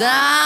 Cause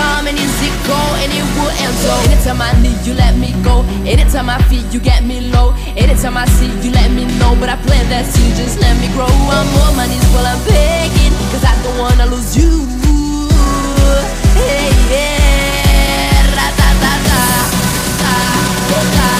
come and is it go? And it will end so. Anytime I need you let me go. Anytime I feel you get me low. Anytime I see you let me know. But I plan that scene just let me grow I'm on my knees while I'm begging Cause I don't wanna lose you. Hey yeah. Da da da. Ah, da da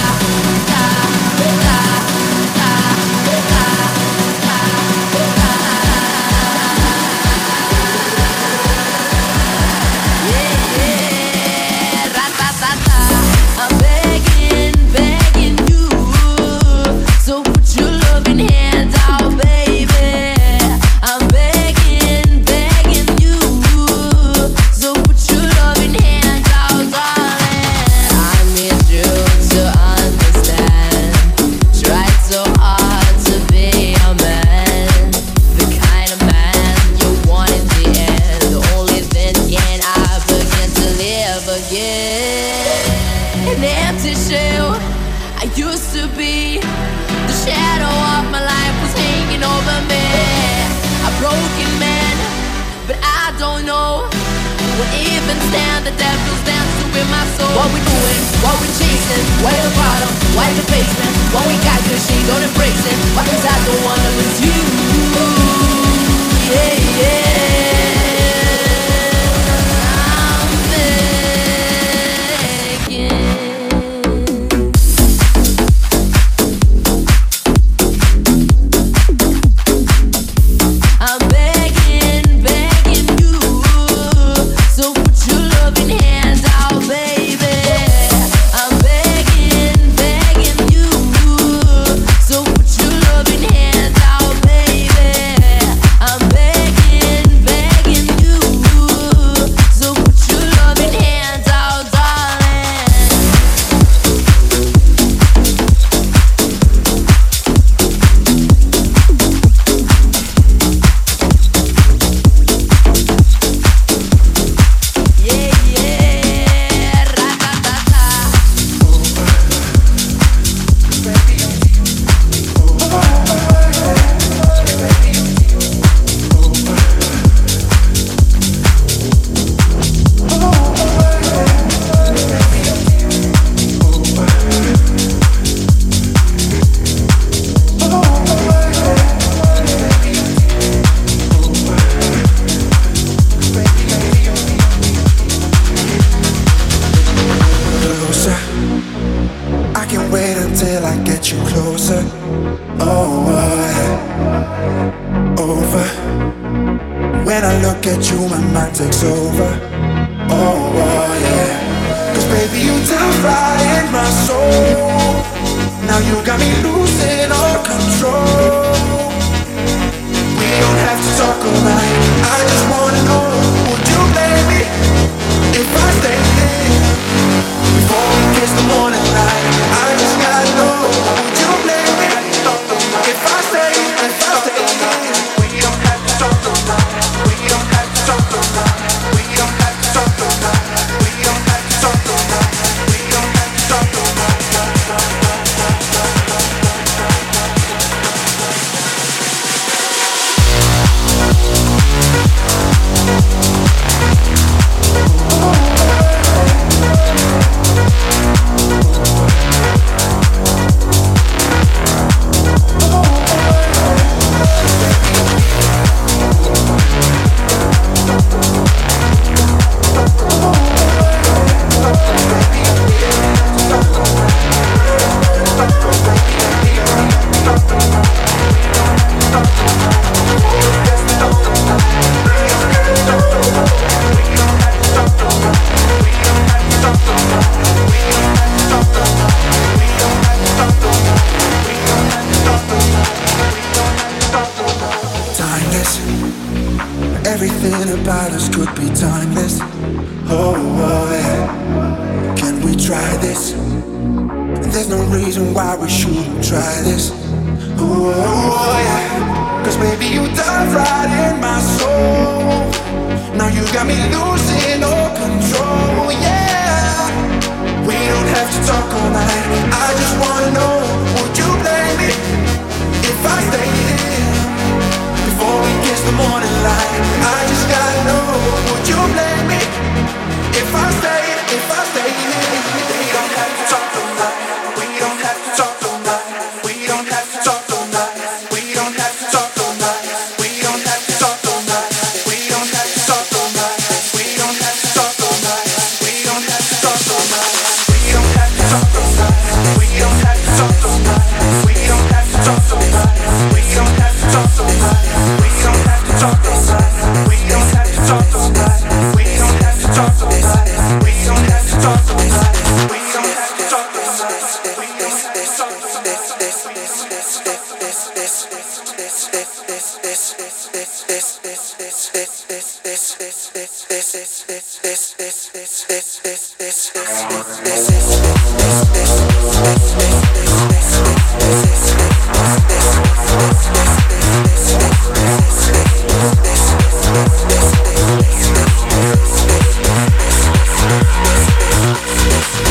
machine, don't embrace it. My cause I don't wanna lose you.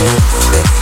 Thank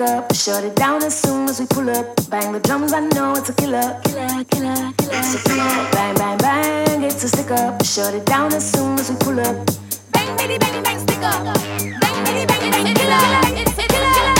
stick up. Shut it down as soon as we pull up. Bang the drums, I know it's a killer. Killer, killer, killer. Bang, bang, bang, it's a stick up. Shut it down as soon as we pull up. Bang, bang, bang, bang, stick up. Bang, bang, bang, bang, killer.